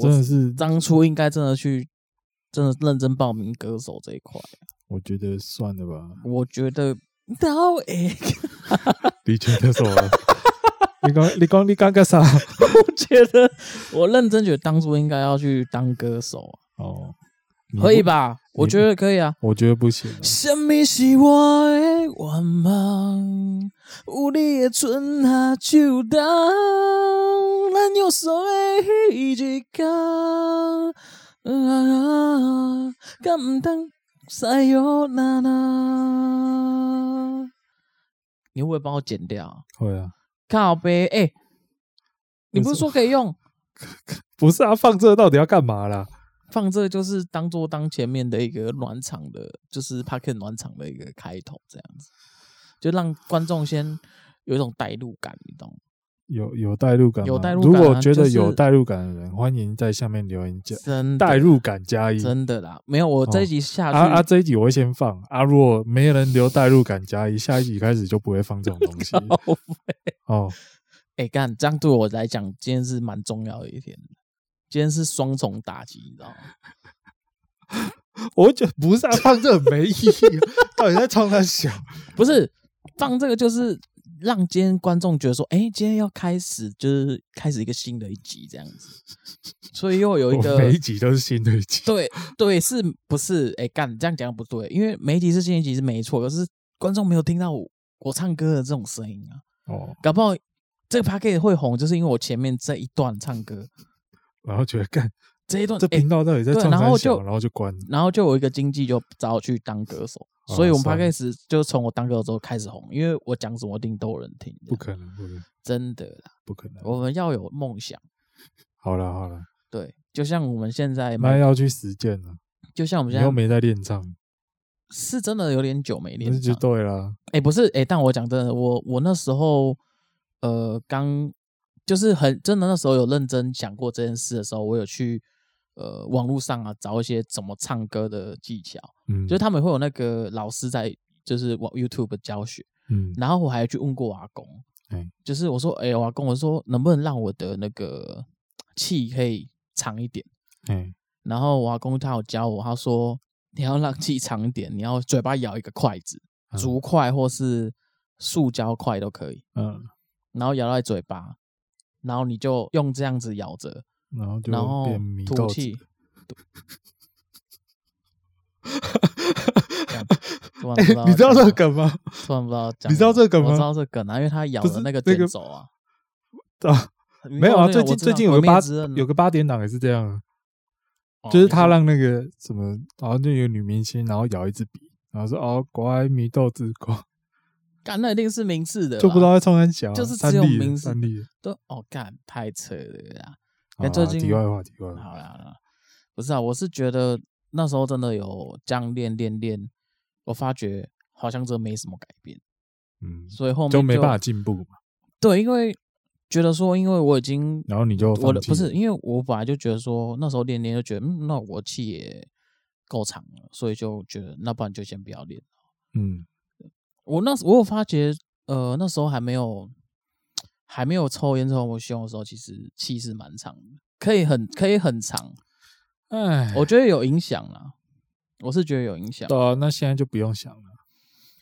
真的是当初应该真的去，真的认真报名歌手这一块。我觉得算了吧。我觉得 你觉得什么？你刚你刚你刚干啥？我觉得我认真觉得当初应该要去当歌手哦。可以吧？我觉得可以啊。我觉得不行。什么是我的愿望？有你的春夏秋冬，咱约束的彼一天。啊，敢唔通塞哟那那？你会不会帮我剪掉？会啊。靠背，哎、欸，你不是说可以用？不是啊，放这到底要干嘛啦？放这就是当做当前面的一个暖场的，就是 Podcast 暖场的一个开头，这样子，就让观众先有一种代入感，你懂？有有代入感，有代入感。如果觉得有代入感的人，欢迎在下面留言加代入感加一。真的啦，没有我这一集下去，啊啊，这一集我会先放啊。如果没有人留代入感加一，下一集开始就不会放这种东西。哦，哎，干这样对我来讲，今天是蛮重要的一天。今天是双重打击，你知道吗？我觉得不是啊，放这个没意义。到底在冲他笑？不是放这个，就是让今天观众觉得说，哎、欸，今天要开始，就是开始一个新的一集这样子。所以又有一个 每一集都是新的一集。对对，是不是？哎、欸，干这样讲不对，因为每一集是新一集是没错，可是观众没有听到我，我唱歌的这种声音啊。哦，搞不好这个 Podcast 会红，就是因为我前面这一段唱歌。然后觉得干这一段这频道到底在唱、欸、然后就然后就关，然后就有一个经纪就找我去当歌手，啊、所以我们 Podcast 就从我当歌手之后开始红，因为我讲什么一定都有人听。不可能，不可能，真的啦，不可能。我们要有梦想。好了好了，对，就像我们现在那要去实践了。就像我们现在又没在练唱，是真的有点久没练唱。就对了。哎、欸，不是哎、欸，但我讲真的，我我那时候呃刚。就是很真的，那时候有认真想过这件事的时候，我有去呃网络上啊找一些怎么唱歌的技巧，嗯，就是他们会有那个老师在，就是网 YouTube 教学，嗯，然后我还去问过我阿公，嗯，就是我说，哎、欸，我阿公，我说能不能让我的那个气可以长一点，嗯，然后我阿公他有教我，他说你要让气长一点，你要嘴巴咬一个筷子，竹筷或是塑胶筷都可以，嗯，然后咬在嘴巴。然后你就用这样子咬着，然后就变吐气。你知道这个梗吗？突然不知道讲。你知道这个梗吗？我知道这个梗啊，因为他咬的那个箭手啊。啊，没有啊，最近最近有个八有个八点档也是这样，就是他让那个什么，然后就有女明星，然后咬一支笔，然后说哦，乖，米豆子瓜。干，那一定是名次的，就不知道在冲三小，就是只有明示都哦，干太扯了呀！哎，最近题外话，题外话，好了，不是啊，我是觉得那时候真的有这样练练练，我发觉好像真没什么改变，嗯，所以后面就没办法进步嘛。对，因为觉得说，因为我已经，然后你就我的不是，因为我本来就觉得说，那时候练练就觉得，嗯，那我气也够长了，所以就觉得，那不然就先不要练，嗯。我那时我有发觉，呃，那时候还没有还没有抽烟抽那么凶的时候，其实气是蛮长的，可以很可以很长。哎，我觉得有影响啦，我是觉得有影响。对啊，那现在就不用想了。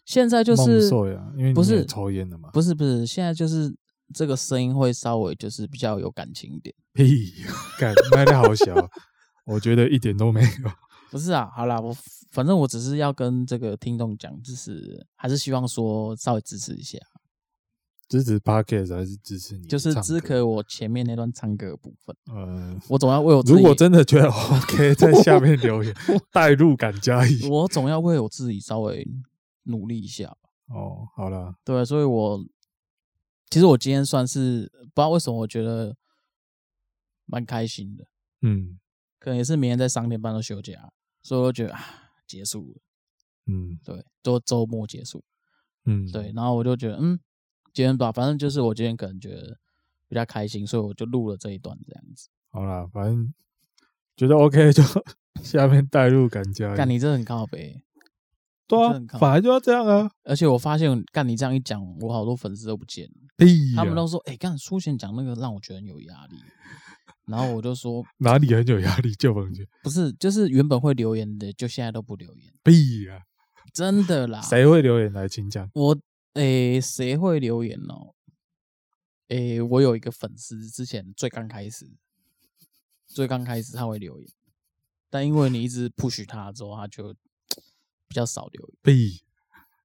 现在就是因为不是抽烟的嘛，不是不是，现在就是这个声音会稍微就是比较有感情一点。屁，感麦的好小，我觉得一点都没有。不是啊，好啦，我反正我只是要跟这个听众讲，就是还是希望说稍微支持一下，支持 Podcast 还是支持你？就是支持我前面那段唱歌的部分。嗯，我总要为我自己，如果真的觉得 OK，在下面留言，代入感加一。我总要为我自己稍微努力一下。哦，好了，对，所以我其实我今天算是不知道为什么，我觉得蛮开心的。嗯，可能也是明天在三点半都休假。所以我觉得啊，结束了，嗯，对，都周末结束，嗯，对，然后我就觉得，嗯，今天吧，反正就是我今天可能觉得比较开心，所以我就录了这一段这样子。好啦，反正觉得 OK 就 下面带入感加。看你真的很靠北，对啊，反而就要这样啊。而且我发现，干你这样一讲，我好多粉丝都不见了。他们都说，哎，干苏贤讲那个让我觉得很有压力。然后我就说，哪里很有压力？就房间不是，就是原本会留言的，就现在都不留言。屁呀！真的啦。谁会留言来请讲？我，诶，谁会留言哦？诶，我有一个粉丝，之前最刚开始，最刚开始他会留言，但因为你一直 push 他之后，他就比较少留言。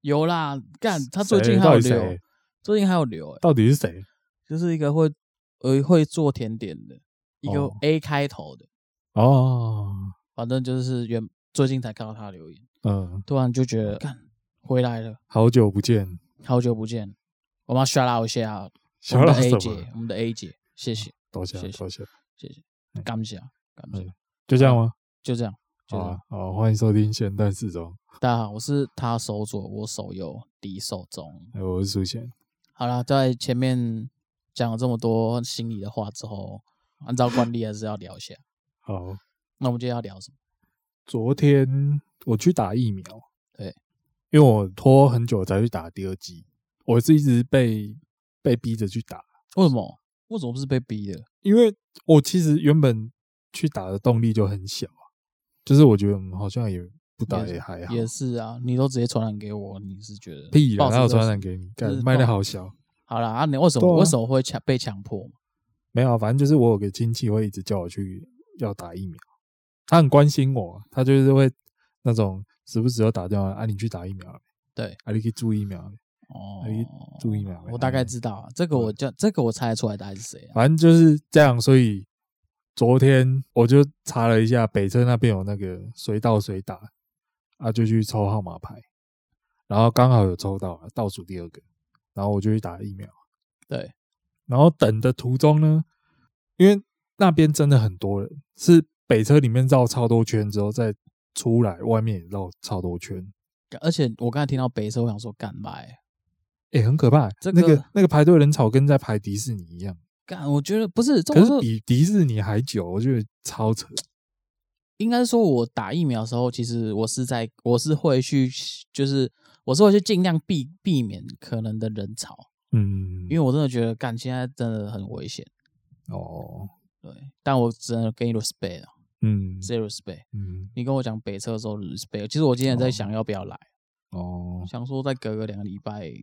有啦，干他最近还有留，最近还有留，到底是谁？就是一个会呃会做甜点的，一个 A 开头的哦，反正就是原最近才看到他留言，嗯，突然就觉得干回来了，好久不见，好久不见，我们要 shout out 一下。我们的 A 姐，我们的 A 姐，谢谢，多谢，多谢，谢谢，感谢，感谢，就这样吗？就这样，好啊，好，欢迎收听咸蛋时钟。大家好，我是他手左，我手右，敌手中。哎我是苏贤。好了，在前面讲了这么多心里的话之后，按照惯例还是要聊一下。好，那我们今天要聊什么？昨天我去打疫苗，对，因为我拖很久才去打第二剂，我是一直被。被逼着去打，为什么？为什么不是被逼的？因为我其实原本去打的动力就很小啊，就是我觉得好像也不打也还好。也是啊，你都直接传染给我，你是觉得屁了？哪有传染给你？干卖的好小。好了啊，你为什么为什么会强被强迫？没有，反正就是我有个亲戚会一直叫我去要打疫苗，他很关心我，他就是会那种时不时要打电话啊，你去打疫苗，对，啊，你可以注疫苗。哦，注意嘛，我大概知道啊，这个我叫这个我猜得出来大概是谁啊？反正就是这样，所以昨天我就查了一下，北车那边有那个随到随打啊，就去抽号码牌，然后刚好有抽到倒数第二个，然后我就去打疫苗。对，然后等的途中呢，因为那边真的很多人，是北车里面绕超多圈之后再出来，外面也绕超多圈，而且我刚才听到北车，我想说干嘛？哎、欸，很可怕！这个、那个那个排队人潮跟在排迪士尼一样。干，我觉得不是，可是比迪士尼还久，我觉得超扯。应该说，我打疫苗的时候，其实我是在，我是会去，就是我是会去尽量避避免可能的人潮。嗯，因为我真的觉得，干现在真的很危险。哦，对，但我只能给你 respect 啊。嗯，zero respect。嗯，你跟我讲北车的时候 respect，其实我今天在想要不要来。哦，想说再隔个两个礼拜。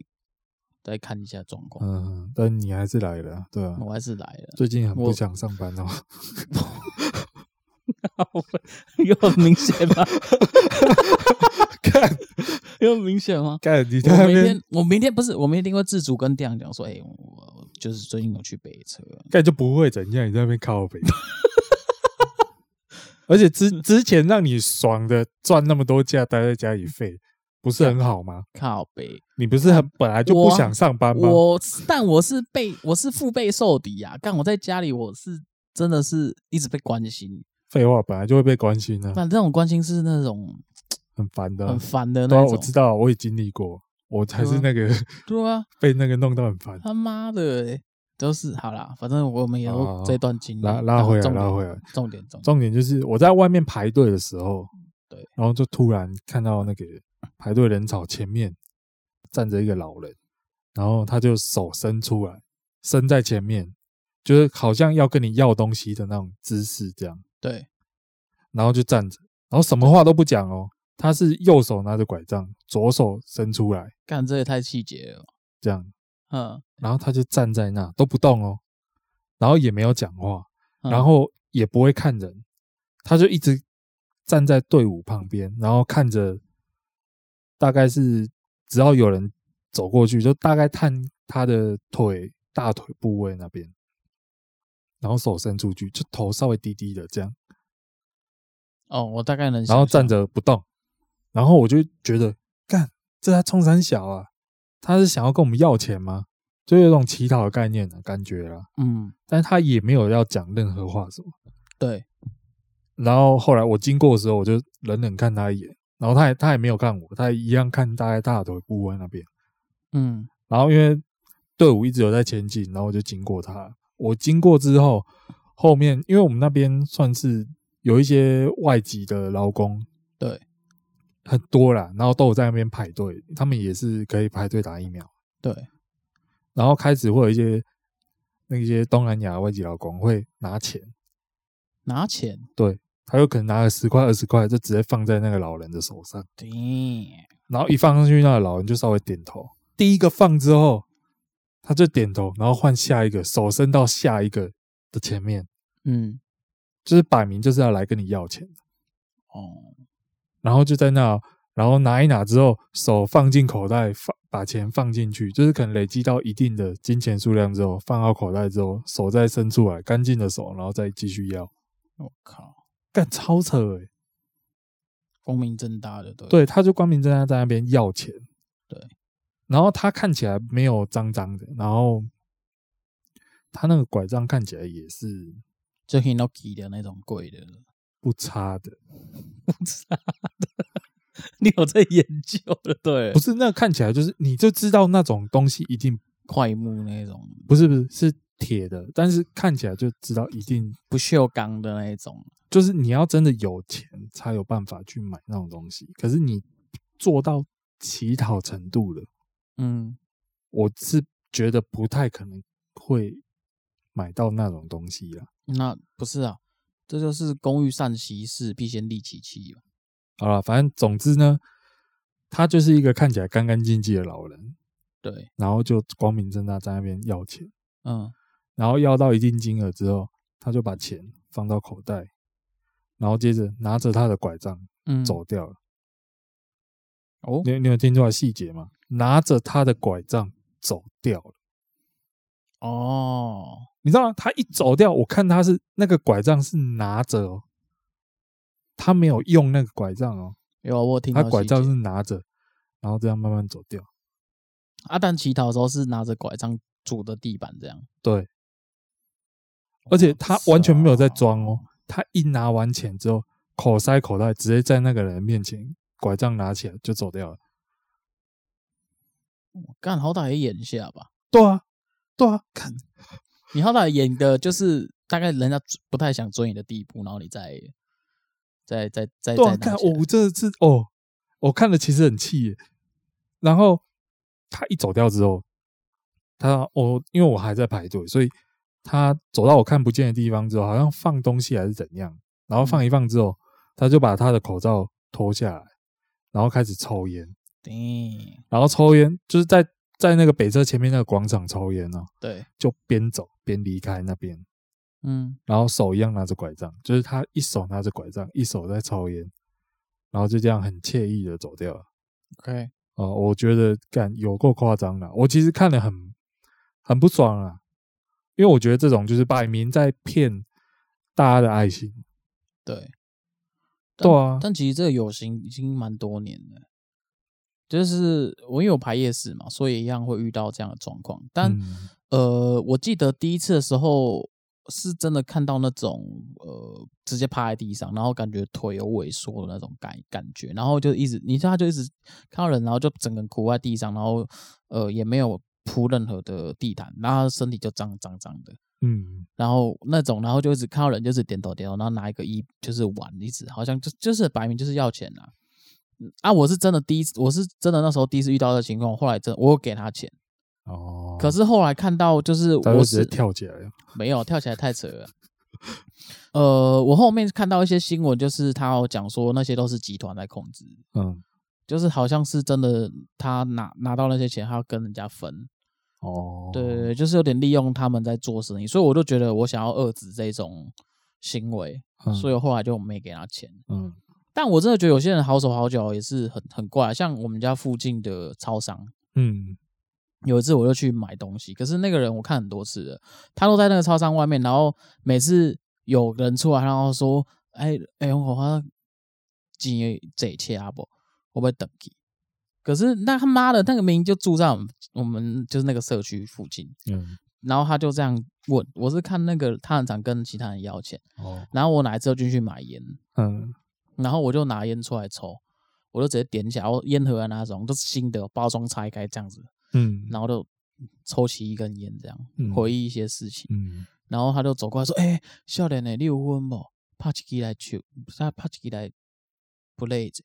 再看一下状况。嗯，但你还是来了，对啊，我还是来了。最近很不想上班哦。有很明显吗？看，有很明显吗？看，你我明天，我明天不是，我明天会自主跟店长讲说，哎、欸，我就是最近有去北车，看就不会怎样，你在那边靠北。而且之之前让你爽的赚那么多假，待在家里废。不是很好吗？靠北，你不是很本来就不想上班吗？我，我但我是被我是腹背受敌呀、啊！干我在家里，我是真的是一直被关心。废话，本来就会被关心啊。但这种关心是那种 很烦的，很烦的那种。我知道，我也经历过，我才是那个对啊，被那个弄到很烦。他妈的、欸，都是好啦，反正我们也有这段经历。拉拉回来，拉回来。重点重点重点就是我在外面排队的时候，对，然后就突然看到那个。排队人潮前面站着一个老人，然后他就手伸出来，伸在前面，就是好像要跟你要东西的那种姿势，这样。对，然后就站着，然后什么话都不讲哦。他是右手拿着拐杖，左手伸出来，干这也太细节了。这样，嗯，然后他就站在那都不动哦，然后也没有讲话，嗯、然后也不会看人，他就一直站在队伍旁边，然后看着。大概是只要有人走过去，就大概探他的腿、大腿部位那边，然后手伸出去，就头稍微低低的这样。哦，我大概能。然后站着不动，然后我就觉得，干，这他冲三小啊，他是想要跟我们要钱吗？就有种乞讨的概念的感觉啦。嗯，但是他也没有要讲任何话什么。对。然后后来我经过的时候，我就冷冷看他一眼。然后他也他也没有看我，他也一样看大概大腿部位那边，嗯，然后因为队伍一直有在前进，然后我就经过他。我经过之后，后面因为我们那边算是有一些外籍的劳工，对，很多啦，然后都有在那边排队，他们也是可以排队打疫苗。对，然后开始会有一些那些东南亚外籍劳工会拿钱，拿钱，对，他有可能拿了十块二十块，就直接放在那个老人的手上。对，然后一放上去，那个老人就稍微点头。第一个放之后，他就点头，然后换下一个，手伸到下一个的前面。嗯，就是摆明就是要来跟你要钱。哦。然后就在那，然后拿一拿之后，手放进口袋，放把钱放进去，就是可能累积到一定的金钱数量之后，放到口袋之后，手再伸出来，干净的手，然后再继续要。我靠，干超扯诶、欸、光明正大的，对，对，他就光明正大在那边要钱，对，然后他看起来没有脏脏的，然后他那个拐杖看起来也是就 Hinoki 的那种贵的。不差的，不差的，你有在研究的，对？不是，那看起来就是，你就知道那种东西一定快木那种，不是不是是铁的，但是看起来就知道一定不锈钢的那一种，就是你要真的有钱才有办法去买那种东西。可是你做到乞讨程度了，嗯，我是觉得不太可能会买到那种东西了。那不是啊。这就是工欲善其事，必先利其器。好了，反正总之呢，他就是一个看起来干干净净的老人，对，然后就光明正大在那边要钱，嗯，然后要到一定金额之后，他就把钱放到口袋，然后接着拿着他的拐杖，嗯，走掉了。哦，你你有听出来细节吗？拿着他的拐杖走掉了。哦。你知道吗？他一走掉，我看他是那个拐杖是拿着哦，他没有用那个拐杖哦。有我听到，他拐杖是拿着，然后这样慢慢走掉。阿蛋乞讨的时候是拿着拐杖拄的地板这样。对，而且他完全没有在装哦，他一拿完钱之后，口塞口袋，直接在那个人面前拐杖拿起来就走掉了。干，好歹也演一下吧。对啊，对啊，看。你好歹演的就是大概人家不太想追你的地步，然后你再再再再再看，我这次哦，我看了其实很气耶。然后他一走掉之后，他我因为我还在排队，所以他走到我看不见的地方之后，好像放东西还是怎样，然后放一放之后，他就把他的口罩脱下来，然后开始抽烟。对，然后抽烟就是在。在那个北侧前面那个广场抽烟哦，对，就边走边离开那边，嗯，然后手一样拿着拐杖，就是他一手拿着拐杖，一手在抽烟，然后就这样很惬意的走掉了。OK，哦，我觉得干有够夸张了，我其实看了很很不爽啊，因为我觉得这种就是摆明在骗大家的爱心。对，对啊，但其实这个有形已经蛮多年了。就是我因为有排夜市嘛，所以一样会遇到这样的状况。但、嗯、呃，我记得第一次的时候是真的看到那种呃，直接趴在地上，然后感觉腿有萎缩的那种感感觉，然后就一直，你知道他就一直看到人，然后就整个人苦在地上，然后呃也没有铺任何的地毯，然后身体就脏脏脏的，嗯，然后那种，然后就一直看到人，就是点头点头，然后拿一个一就是碗，一直好像就就是摆明就是要钱啊。啊！我是真的第一次，我是真的那时候第一次遇到的情况。后来真的我有给他钱哦，可是后来看到就是我直接跳起来了，没有跳起来太扯了。呃，我后面看到一些新闻，就是他有讲说那些都是集团在控制，嗯，就是好像是真的，他拿拿到那些钱，他要跟人家分哦，对对对，就是有点利用他们在做生意，所以我就觉得我想要遏制这种行为，嗯，所以我后来就没给他钱，嗯。但我真的觉得有些人好手好脚也是很很怪，像我们家附近的超商，嗯，有一次我就去买东西，可是那个人我看很多次了，他都在那个超商外面，然后每次有人出来，然后说：“哎哎，我花几这切阿伯，我不会等你。”可是那他妈的那个明明就住在我们我们就是那个社区附近，嗯，然后他就这样问，我是看那个他很常跟其他人要钱，哦，然后我哪一次就进去买烟，嗯。然后我就拿烟出来抽，我就直接点起来，我烟盒啊那种都是新的，包装拆开这样子，嗯，然后就抽起一根烟这样，嗯、回忆一些事情，嗯，然后他就走过来说：“哎、欸，少年的，你有分不？拍一支来抽，他拍一支来不累着。”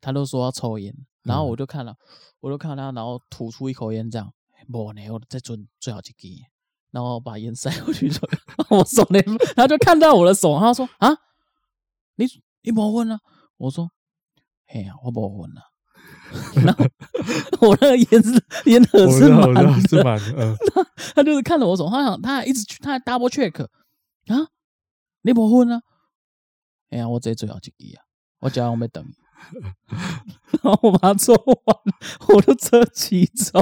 他都说要抽烟，然后我就看了，我就看他，然后吐出一口烟，这样，不呢，我再准最好几根，然后把烟塞回去，我手里，他就看到我的手，他说啊，你你没混啊？我说，嘿呀，我没混啊。然后我那个烟是烟盒是满的，是满的，嗯，他就是看着我手，他想，他还一直去，他还 double check 啊，你没混啊？哎呀，我这最好几根啊，我叫我没等。然后我把它做完，我就车骑走，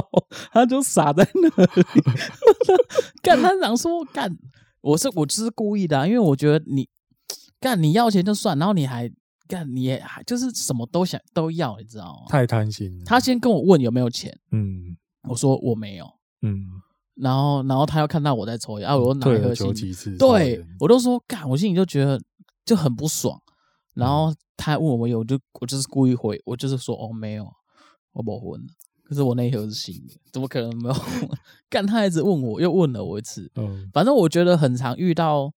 他就傻在那里。干他想说干，我是我就是故意的、啊，因为我觉得你干你要钱就算，然后你还干你也还就是什么都想都要，你知道吗？太贪心了。他先跟我问有没有钱，嗯，我说我没有，嗯，然后然后他又看到我在抽烟，啊，我又拿一盒新，对我都说干，我心里就觉得就很不爽。然后他还问我有，我就我就是故意回，我就是说哦没有，我没混。可是我那一盒是新的，怎么可能没有？干他一直问我，又问了我一次。嗯，反正我觉得很常遇到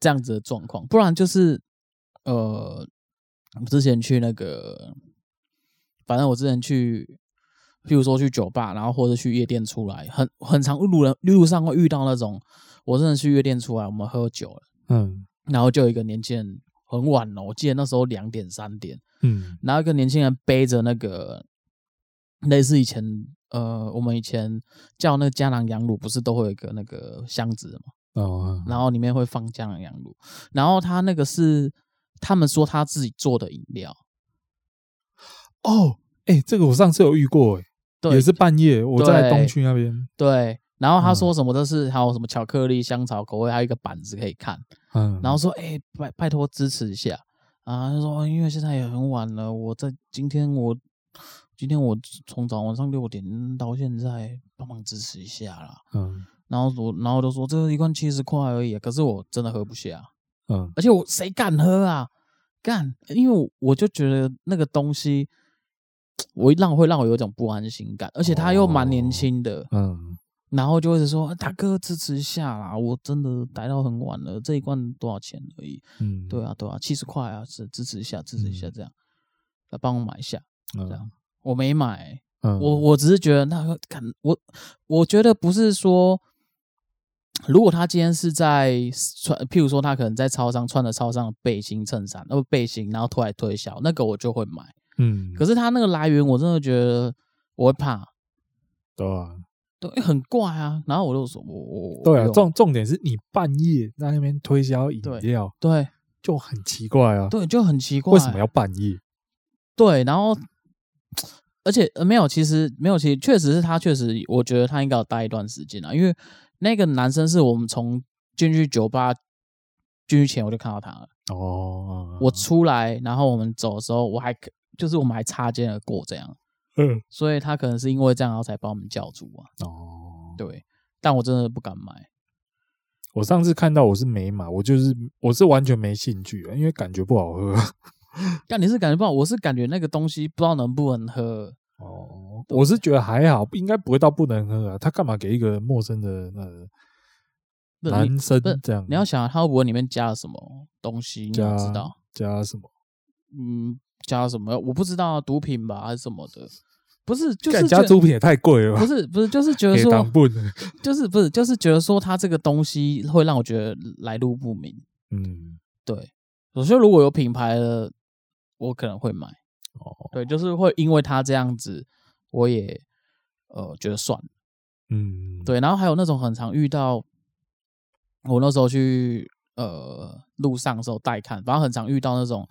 这样子的状况，不然就是呃，我之前去那个，反正我之前去，譬如说去酒吧，然后或者去夜店出来，很很常路人路上会遇到那种，我真的去夜店出来，我们喝酒了，嗯，然后就有一个年轻人。很晚了，我记得那时候两点三点，嗯，然后一个年轻人背着那个类似以前呃，我们以前叫那个江南羊乳，不是都会有一个那个箱子嘛，哦，然后里面会放江南羊乳，然后他那个是他们说他自己做的饮料，哦，哎、欸，这个我上次有遇过、欸，哎，也是半夜我在东区那边，对，然后他说什么都是还有什么巧克力香草口味，还有一个板子可以看。嗯，然后说，哎、欸，拜拜托支持一下啊！他说，因为现在也很晚了，我在今天我今天我从早晚上六点到现在，帮忙支持一下啦。嗯，然后我然后都说这个一罐七十块而已，可是我真的喝不下。嗯，而且我谁敢喝啊？干，因为我我就觉得那个东西，我让会让我有一种不安心感，而且他又蛮年轻的。哦、嗯。然后就会说：“大哥，支持一下啦！我真的待到很晚了，这一罐多少钱而已？嗯，对啊，对啊，七十块啊，是支持一下，支持一下，这样，来帮我买一下，这样。我没买，我我只是觉得那个，看我，我觉得不是说，如果他今天是在穿，譬如说他可能在超商穿的超商的背心衬衫，那背心，然后突然推销，那个我就会买。嗯，可是他那个来源，我真的觉得我会怕。对啊。”对，很怪啊。然后我就说，我我对啊，重重点是你半夜在那边推销饮料，对，就很奇怪啊。对，就很奇怪，为什么要半夜？对，然后而且没有，其实没有，其实确实是他，确实我觉得他应该要待一段时间啊。因为那个男生是我们从进去酒吧进去前我就看到他了。哦，我出来，然后我们走的时候，我还就是我们还擦肩而过这样。嗯，所以他可能是因为这样，然后才把我们叫住啊。哦，对，但我真的不敢买。我上次看到我是没买，我就是我是完全没兴趣啊，因为感觉不好喝。但你是感觉不好，我是感觉那个东西不知道能不能喝。哦，我是觉得还好，应该不会到不能喝啊。他干嘛给一个陌生的那男生这样？你要想他会不会里面加了什么东西？你要知道加什么？嗯。加什么？我不知道，毒品吧还是什么的？不是，就是加毒品也太贵了吧？不是，不是，就是觉得 说，就是不是，就是觉得说，他这个东西会让我觉得来路不明。嗯，对。我说如果有品牌的，我可能会买。哦，对，就是会因为他这样子，我也呃觉得算了。嗯，对。然后还有那种很常遇到，我那时候去呃路上的时候带看，反正很常遇到那种。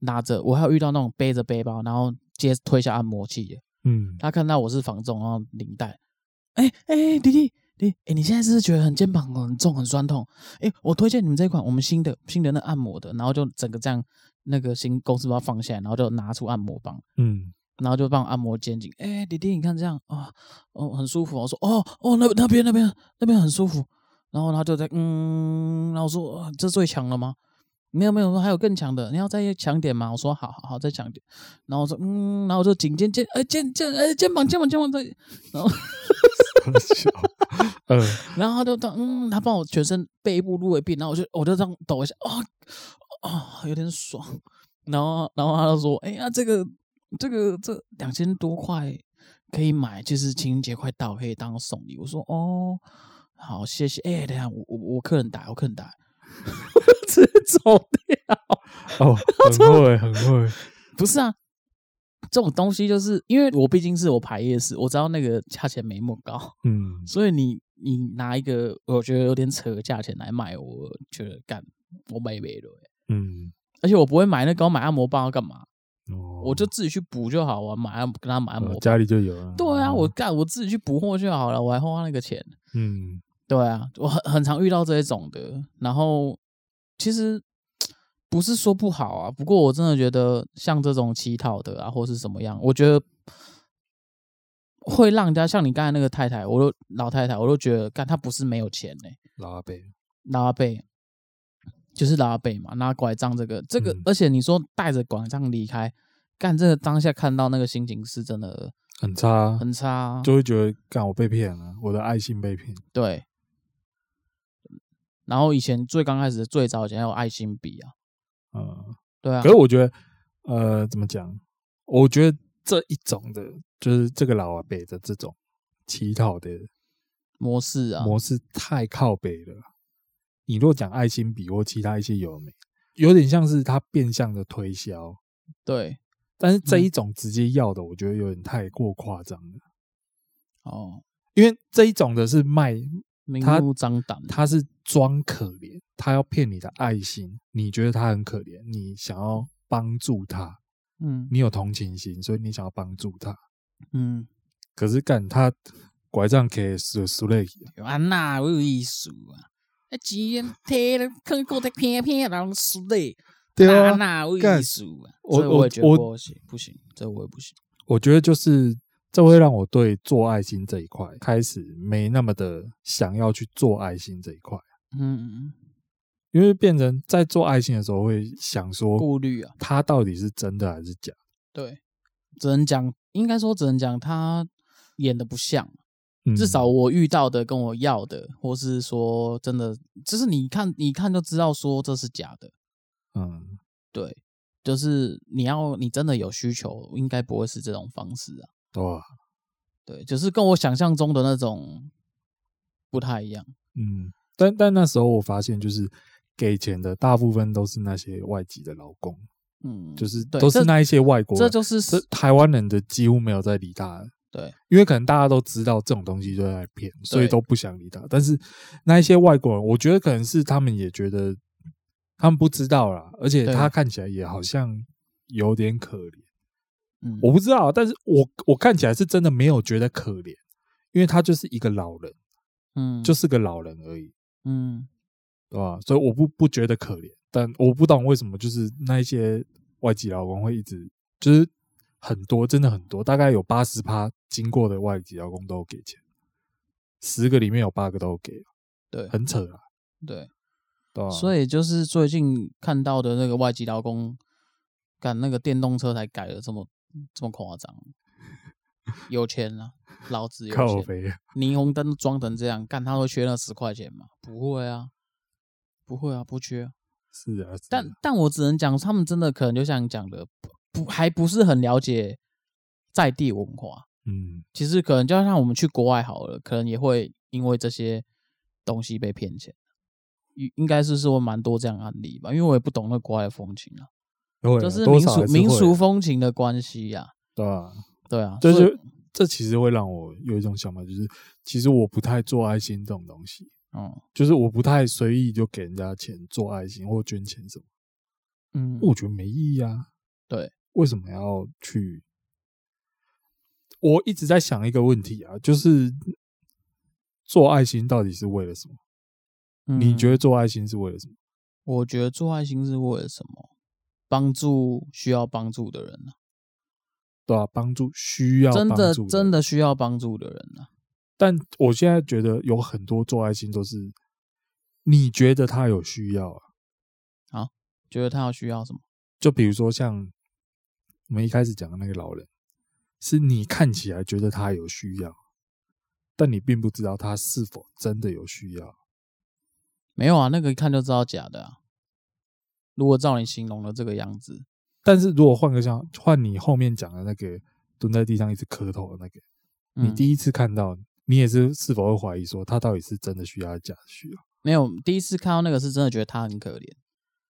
拿着，我还有遇到那种背着背包，然后接推下按摩器的。嗯，他看到我是房仲，然后领带。哎、欸、哎、欸，弟弟你，哎、欸，你现在是不是觉得很肩膀很重很酸痛？哎、欸，我推荐你们这一款，我们新的新的那按摩的，然后就整个这样那个新公司包放下来，然后就拿出按摩棒，嗯，然后就帮我按摩肩颈。哎、欸，弟弟，你看这样啊，哦，很舒服。我说哦哦，那那边那边那边很舒服。然后他就在嗯，然后我说这最强了吗？没有没有，说还有更强的，你要再强点吗？我说好好好，再强点。然后我说嗯，然后我就颈肩肩哎肩肩哎肩膀肩膀肩膀再，然后 嗯，然后他就当嗯，他帮我全身背部入围病，然后我就我就这样抖一下，啊、哦、啊、哦，有点爽。然后然后他就说：“哎呀，这个这个这两千多块可以买，就是情人节快到，可以当送礼。”我说：“哦，好，谢谢。”哎，等下我我我客人打，我客人打，直接走掉。哦，很会很会，不是啊。这种东西就是因为我毕竟是我排夜市，我知道那个价钱没那么高，嗯，所以你你拿一个我觉得有点扯的价钱来卖，我觉得干我买没了，嗯，而且我不会买那个，我买按摩棒要干嘛？哦，我就自己去补就好了，买按跟他买按摩棒，家里就有了。对啊，我干我自己去补货就好了，我还花那个钱，嗯，对啊，我很很常遇到这一种的，然后其实。不是说不好啊，不过我真的觉得像这种乞讨的啊，或是什么样，我觉得会让人家像你刚才那个太太，我都老太太，我都觉得，干他不是没有钱呢、欸。老阿伯，老阿伯就是老阿伯嘛，拿拐杖这个这个，嗯、而且你说带着拐杖离开，干这个当下看到那个心情是真的很差，很差，就会觉得干我被骗了，我的爱心被骗。对。然后以前最刚开始最早以前还有爱心笔啊。嗯，对啊。可是我觉得，呃，怎么讲？我觉得这一种的，就是这个老阿北的这种乞讨的模式啊，模式太靠北了。你若讲爱心笔或其他一些有没，有点像是他变相的推销。对。但是这一种直接要的，我觉得有点太过夸张了。哦。因为这一种的是卖。明目张胆，他是装可怜，他要骗你的爱心，你觉得他很可怜，你想要帮助他，嗯，你有同情心，所以你想要帮助他，嗯，可是干他拐杖可以输输累，啊哪有艺术啊？那既然贴了，看过的偏偏让输累，对啊，哪有意思啊？我我我不行，不行，这我也不行。我觉得就是。这会让我对做爱心这一块开始没那么的想要去做爱心这一块。嗯嗯嗯，因为变成在做爱心的时候会想说顾虑啊，他到底是真的还是假？对，只能讲，应该说只能讲他演的不像。嗯，至少我遇到的跟我要的，或是说真的，就是你看你看就知道说这是假的。嗯，对，就是你要你真的有需求，应该不会是这种方式啊。哇，对，就是跟我想象中的那种不太一样。嗯，但但那时候我发现，就是给钱的大部分都是那些外籍的劳工，嗯，就是都是那一些外国人，这就是台湾人的几乎没有在理他。对，因为可能大家都知道这种东西就在骗，所以都不想理他。但是那一些外国人，我觉得可能是他们也觉得他们不知道啦，而且他看起来也好像有点可怜。嗯，我不知道，但是我我看起来是真的没有觉得可怜，因为他就是一个老人，嗯，就是个老人而已，嗯，对吧？所以我不不觉得可怜，但我不懂为什么就是那一些外籍老工会一直就是很多，真的很多，大概有八十趴经过的外籍劳工都给钱，十个里面有八个都给，对，很扯啊，对？所以就是最近看到的那个外籍劳工赶那个电动车才改了这么。这么夸张？有钱啊，老子有钱。霓虹灯装成这样，干他会缺那十块钱吗？不会啊，不会啊，不缺。是啊，是啊，但但我只能讲，他们真的可能就像你讲的，不还不是很了解在地文化。嗯，其实可能就像我们去国外好了，可能也会因为这些东西被骗钱。应应该是是会蛮多这样案例吧，因为我也不懂那国外的风情啊。这是民俗民俗风情的关系呀，对啊，对啊，就是这其实会让我有一种想法，就是其实我不太做爱心这种东西，嗯，就是我不太随意就给人家钱做爱心或捐钱什么，嗯，我觉得没意义啊，对，为什么要去？我一直在想一个问题啊，就是做爱心到底是为了什么？你觉得做爱心是为了什么？我觉得做爱心是为了什么？帮助需要帮助的人呢、啊？对啊，帮助需要帮助的真的真的需要帮助的人呢、啊？但我现在觉得有很多做爱心都是你觉得他有需要啊？啊，觉得他有需要什么？就比如说像我们一开始讲的那个老人，是你看起来觉得他有需要，但你并不知道他是否真的有需要。没有啊，那个一看就知道假的啊。如果照你形容的这个样子，但是如果换个像换你后面讲的那个蹲在地上一直磕头的那个，嗯、你第一次看到，你也是是否会怀疑说他到底是真的需要还是假的需要？没有，第一次看到那个是真的觉得他很可怜。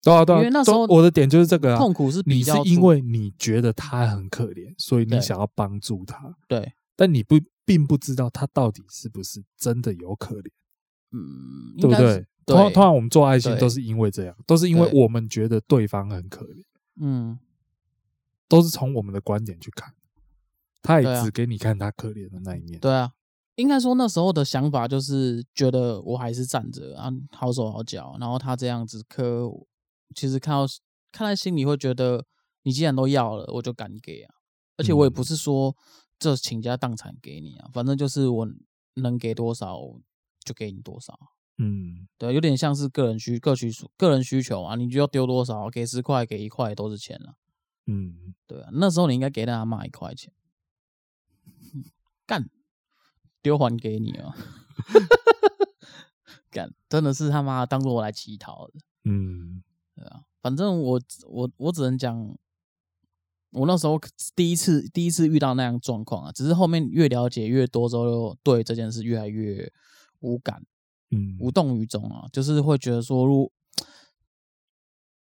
对啊，对啊，因为那时候我的点就是这个啊，痛苦是比较你是因为你觉得他很可怜，所以你想要帮助他。对，但你不并不知道他到底是不是真的有可怜。嗯，对不对？通常通常我们做爱心都是因为这样，都是因为我们觉得对方很可怜。嗯，都是从我们的观点去看，他也只给你看他可怜的那一面。对啊，应该说那时候的想法就是觉得我还是站着啊，好手好脚，然后他这样子磕，其实看到看在心里会觉得，你既然都要了，我就敢给啊。而且我也不是说这倾家荡产给你啊，反正就是我能给多少就给你多少。嗯，对，有点像是个人需各需个人需求啊，你就要丢多少，给十块，给一块都是钱了。嗯，对啊，那时候你应该给他妈一块钱，干，丢还给你啊，干，真的是他妈当做我来乞讨的。嗯，对啊，反正我我我只能讲，我那时候第一次第一次遇到那样状况啊，只是后面越了解越多之后，对这件事越来越无感。嗯，无动于衷啊，就是会觉得说，如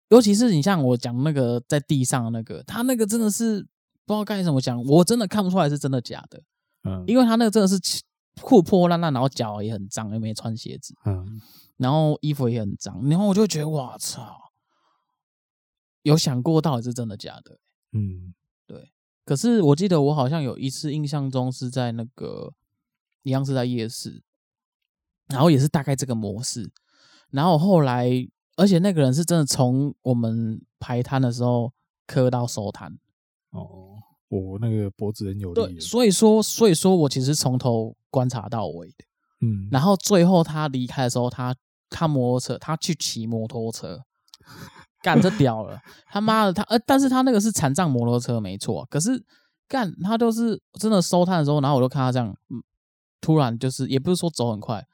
尤其是你像我讲那个在地上那个，他那个真的是不知道该怎么讲，我真的看不出来是真的假的，嗯，因为他那个真的是破破烂烂，然后脚也很脏，又没穿鞋子，嗯，然后衣服也很脏，然后我就觉得，哇操，有想过到底是真的假的？嗯，对。可是我记得我好像有一次印象中是在那个一样是在夜市。然后也是大概这个模式，然后后来，而且那个人是真的从我们排摊的时候磕到收摊。哦，我那个脖子很有力。对，所以说，所以说我其实从头观察到尾的。嗯，然后最后他离开的时候，他他摩托车，他去骑摩托车，干这屌了，他妈的他，呃，但是他那个是残障摩托车没错，可是干他就是真的收摊的时候，然后我就看他这样，嗯，突然就是也不是说走很快。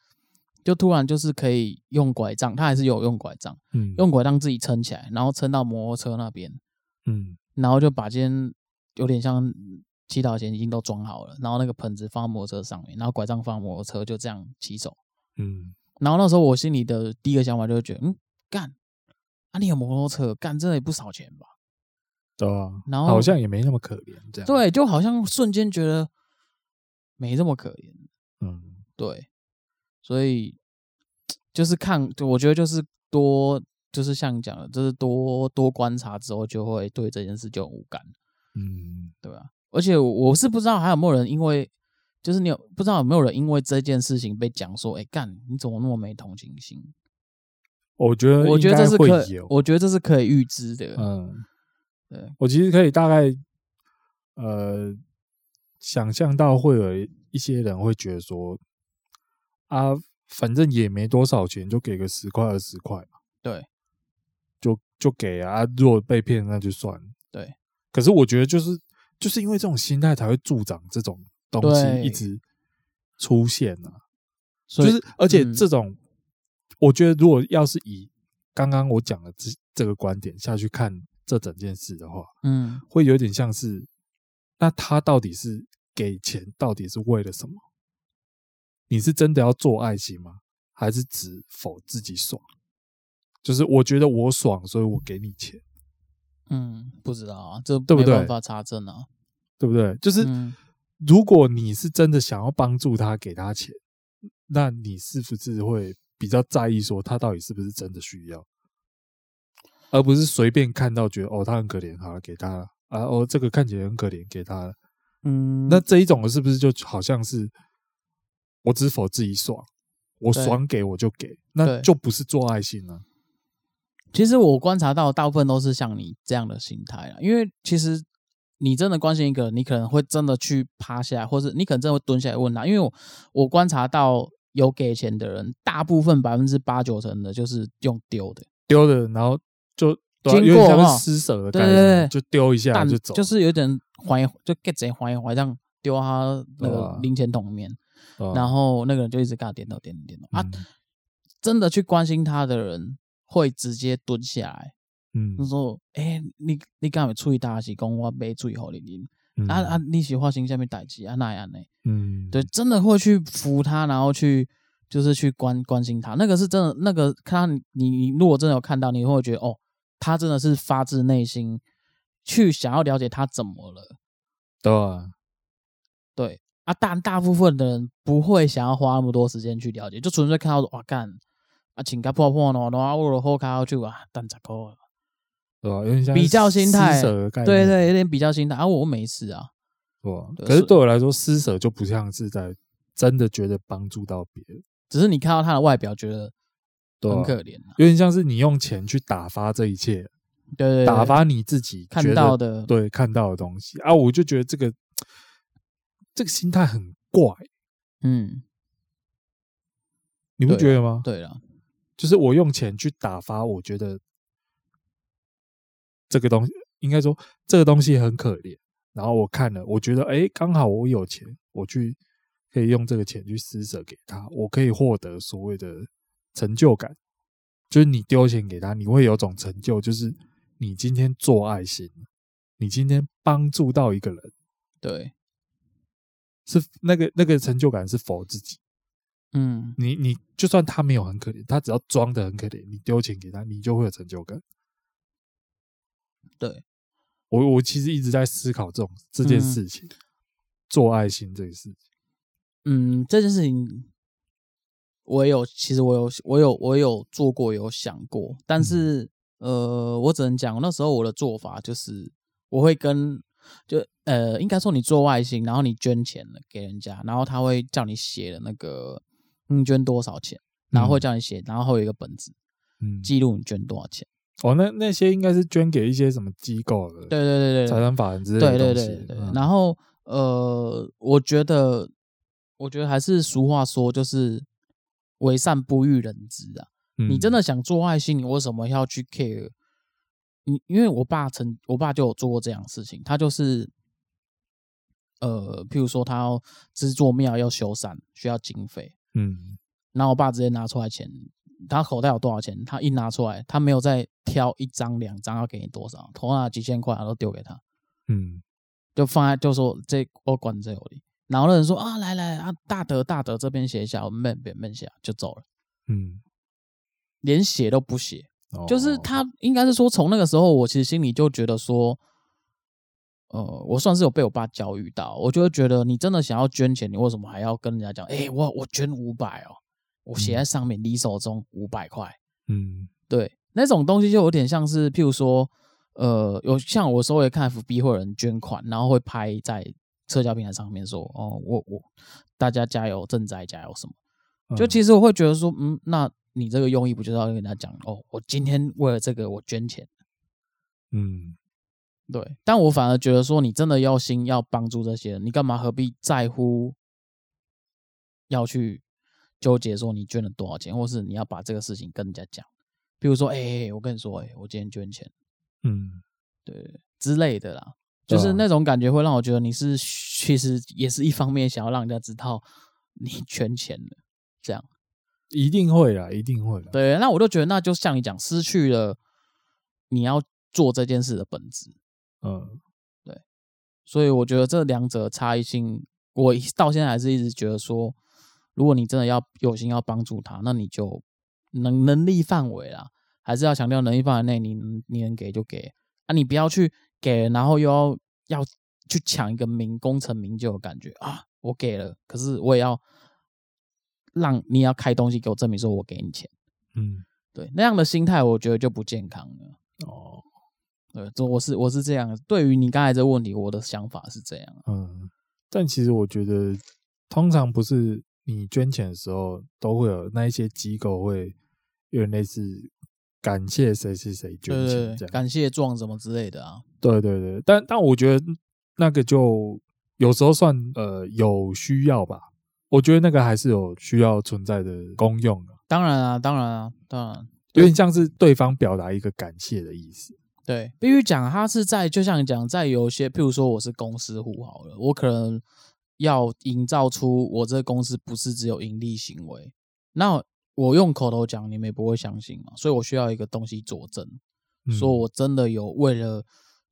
就突然就是可以用拐杖，他还是有用拐杖，嗯，用拐杖自己撑起来，然后撑到摩托车那边，嗯，然后就把今天有点像祈祷前已经都装好了，然后那个盆子放在摩托车上面，然后拐杖放摩托车，就这样骑走，嗯，然后那时候我心里的第一个想法就是觉得，嗯，干，啊，你有摩托车，干，这也不少钱吧？对啊，然后好像也没那么可怜，这样，对，就好像瞬间觉得没这么可怜，嗯，对。所以就是看，我觉得就是多，就是像你讲的，就是多多观察之后，就会对这件事就很无感，嗯，对吧？而且我是不知道还有没有人因为，就是你有不知道有没有人因为这件事情被讲说，哎干，你怎么那么没同情心？我觉得，我觉得这是可以，我觉得这是可以预知的。嗯，对，我其实可以大概呃想象到会有一些人会觉得说。啊，反正也没多少钱，就给个十块二十块嘛。对，就就给啊。如果被骗，那就算。对。可是我觉得，就是就是因为这种心态，才会助长这种东西一直出现啊。就是，而且这种，嗯、我觉得，如果要是以刚刚我讲的这这个观点下去看这整件事的话，嗯，会有点像是，那他到底是给钱，到底是为了什么？你是真的要做爱心吗？还是只否自己爽？就是我觉得我爽，所以我给你钱。嗯，不知道啊，这对不对？没办法查证啊，对不对？就是如果你是真的想要帮助他，给他钱，那你是不是会比较在意说他到底是不是真的需要，而不是随便看到觉得哦他很可怜，好了给他了啊哦这个看起来很可怜，给他了。嗯，那这一种是不是就好像是？我只否自己爽，我爽给我就给，那就不是做爱心了。其实我观察到大部分都是像你这样的心态啊，因为其实你真的关心一个人，你可能会真的去趴下来，或者你可能真的会蹲下来问他。因为我我观察到有给钱的人，大部分百分之八九成的就是用丢的，丢的，然后就经过施舍的，对对对，就丢一下就走，就是有点怀就给贼怀怀这样丢他那个零钱桶里面。然后那个人就一直跟他点头点头点头。啊，真的去关心他的人会直接蹲下来，嗯，他说，哎、欸，你你刚才出去大是讲我买水给你啉、嗯，啊啊，你是发生什么代志啊？那样呢？嗯，对，真的会去扶他，然后去就是去关关心他，那个是真的，那个看你你如果真的有看到，你会觉得哦，他真的是发自内心去想要了解他怎么了，对啊，对啊，但大部分的人不会想要花那么多时间去了解，就纯粹看到哇干啊，请个破破喏，然后我好卡就啊，单十块，对吧？有点像比较心态，对对，有点比较心态啊，我没事啊，对，可是对我来说，施舍就不像是在真的觉得帮助到别人。只是你看到他的外表，觉得很可怜、啊，有点像是你用钱去打发这一切，对，对，对，打发你自己看到的，对，看到的东西啊，我就觉得这个这个心态很怪，嗯，你不觉得吗？对了，就是我用钱去打发，我觉得这个东西应该说这个东西很可怜，然后我看了，我觉得哎，刚好我有钱，我去。可以用这个钱去施舍给他，我可以获得所谓的成就感，就是你丢钱给他，你会有种成就，就是你今天做爱心，你今天帮助到一个人，对，是那个那个成就感是否自己，嗯，你你就算他没有很可怜，他只要装的很可怜，你丢钱给他，你就会有成就感。对，我我其实一直在思考这种这件事情，嗯，做爱心这个事情。嗯，这件事情我也有，其实我有，我有，我有做过，有想过，但是、嗯、呃，我只能讲，那时候我的做法就是，我会跟就呃，应该说你做外星，然后你捐钱了给人家，然后他会叫你写的那个你捐多少钱，然后会叫你写，然后会有一个本子，嗯，记录你捐多少钱。哦，那那些应该是捐给一些什么机构的，对对对对，财产法人之类的。对对对对，对、嗯，然后呃，我觉得。我觉得还是俗话说，就是为善不欲人知啊。嗯。你真的想做爱心，你为什么要去 care？你因为我爸曾，我爸就有做过这样的事情。他就是，呃，譬如说他要制作庙要修缮，需要经费，嗯，然后我爸直接拿出来钱，他口袋有多少钱，他一拿出来，他没有再挑一张两张要给你多少，同样几千块，他都丢给他，嗯，就放在就说这我管这里。然后那人说啊，来来啊，大德大德这边写一下，我们慢慢写就走了。嗯，连写都不写，哦，就是他应该是说，从那个时候，我其实心里就觉得说，呃，我算是有被我爸教育到，我就会觉得你真的想要捐钱，你为什么还要跟人家讲？哎，我我捐五百哦，我写在上面，你手中五百块。嗯，对，那种东西就有点像是，譬如说，呃，有像我稍微看 FB 会有人捐款，然后会拍在。社交平台上面说哦，我我大家加油，賑灾加油什么？就其实我会觉得说，嗯，那你这个用意不就是要跟人家讲哦，我今天为了这个我捐钱，嗯，对。但我反而觉得说，你真的要心要帮助这些人，你干嘛何必在乎要去纠结说你捐了多少钱，或是你要把这个事情跟人家讲？比如说，哎、欸，我跟你说，哎，我今天捐钱，嗯，对之类的啦。就是那种感觉会让我觉得你是其实也是一方面想要让人家知道你捐钱了，这样一定会啦，一定会啦。对，那我就觉得那就像你讲，失去了你要做这件事的本质。嗯，对。所以我觉得这两者差异性，我到现在还是一直觉得说，如果你真的要有心要帮助他，那你就能能力范围啦，还是要强调能力范围内，你你能给就给啊，你不要去。给，然后又要要去抢一个名功成名就的感觉啊！我给了，可是我也要让你要开东西给我证明说我给你钱，嗯，对，那样的心态我觉得就不健康了。哦，对，这我是我是这样。对于你刚才这个问题，我的想法是这样。嗯，但其实我觉得，通常不是你捐钱的时候，都会有那一些机构会有点类似。感谢谁谁谁捐钱，这样感谢状什么之类的啊？对对对，但但我觉得那个就有时候算呃有需要吧。我觉得那个还是有需要存在的功用的。当然啊，当然啊，当然，有点像是对方表达一个感谢的意思。对，必须讲他是在，就像你讲，在有些，譬如说我是公司户好了，我可能要营造出我这个公司不是只有盈利行为，那。我用口头讲，你们也不会相信嘛，所以我需要一个东西佐证。说我真的有为了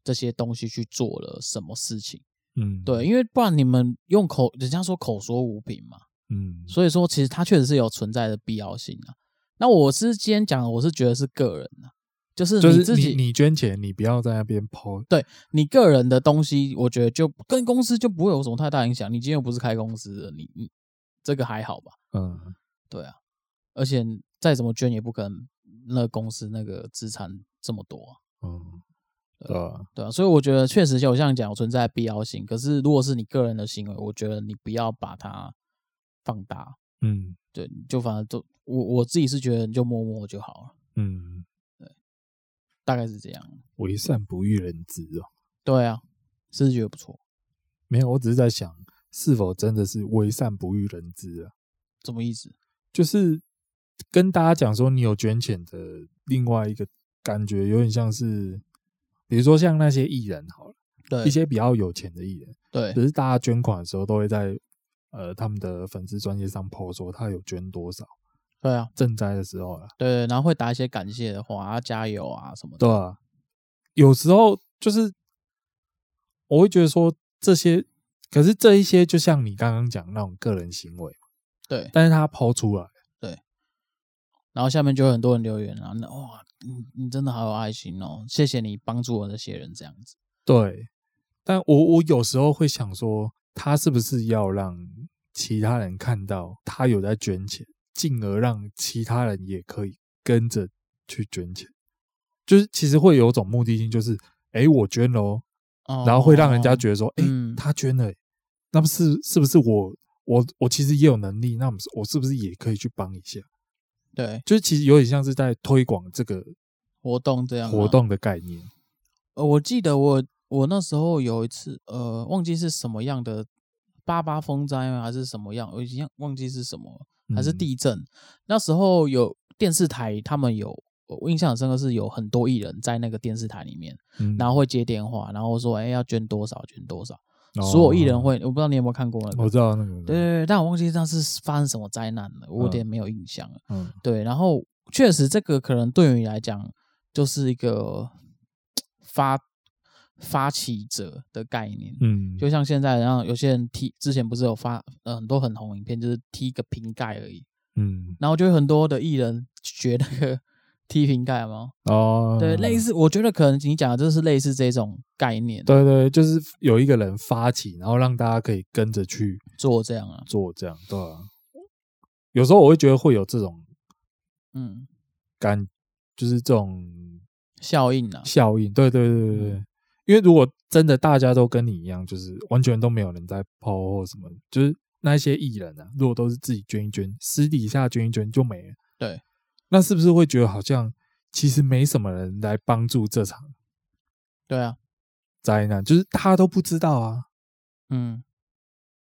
这些东西去做了什么事情。嗯，对，因为不然你们用口，人家说口说无凭嘛。嗯，所以说其实它确实是有存在的必要性啊。那我是今天讲的，我是觉得是个人啊，就是你你，你捐钱，你不要在那边 po。对你个人的东西，我觉得就跟公司就不会有什么太大影响。你今天又不是开公司的，你你这个还好吧？嗯，对啊。而且再怎么捐，也不可能那公司那个资产这么多啊。嗯，对啊，对啊。所以我觉得确实就像讲存在必要性。可是如果是你个人的行为，我觉得你不要把它放大。嗯，对，就反正都。我我自己是觉得你就默默就好了，嗯，对，大概是这样。为善不欲人知哦。对啊，是不是觉得不错？没有，我只是在想，是否真的是为善不欲人知啊？什么意思？就是跟大家讲说，你有捐钱的另外一个感觉，有点像是，比如说像那些艺人好了，对，一些比较有钱的艺人，对，只是大家捐款的时候都会在呃他们的粉丝专页上 po 说他有捐多少。对啊，赈灾的时候了，对，然后会打一些感谢的话啊，加油啊什么的。对啊，有时候就是我会觉得说这些，可是这一些就像你刚刚讲那种个人行为，对，但是他抛出来，对，然后下面就有很多人留言啊，那哇，你你真的好有爱心哦，谢谢你帮助我那些人这样子。对，但我我有时候会想说，他是不是要让其他人看到他有在捐钱？进而让其他人也可以跟着去捐钱，就是其实会有种目的性，就是哎、欸，我捐了哦，然后会让人家觉得说，哎、欸，他捐了，那不是是不是我我我其实也有能力，那我我是不是也可以去帮一下？对，就是其实有点像是在推广这个活动这样活动的概念。呃，我记得我我那时候有一次，呃，忘记是什么样的八八风灾吗？还是什么样？我已经忘记是什么。还是地震，嗯、那时候有电视台，他们有我印象很深刻，是有很多艺人在那个电视台里面，嗯、然后会接电话，然后说：“哎、欸，要捐多少？捐多少？”哦、所有艺人会，我不知道你有没有看过那个？我知道那个。对对对，但我忘记那是发生什么灾难了，我有点没有印象了。嗯，对，然后确实这个可能对于你来讲就是一个发。发起者的概念，嗯，就像现在，然后有些人踢，之前不是有发呃很多很红影片，就是踢个瓶盖而已，嗯，然后就有很多的艺人学那个踢瓶盖吗，哦，对，类似，我觉得可能你讲的就是类似这种概念，对对，就是有一个人发起，然后让大家可以跟着去做这样啊，做这样，对啊，有时候我会觉得会有这种，嗯，感，就是这种效应啊，效应，对对对对对。嗯因为如果真的大家都跟你一样，就是完全都没有人在 po 或什么，就是那些艺人啊，如果都是自己捐一捐，私底下捐一捐就没了。对，那是不是会觉得好像其实没什么人来帮助这场？对啊，灾难就是大家都不知道啊。嗯，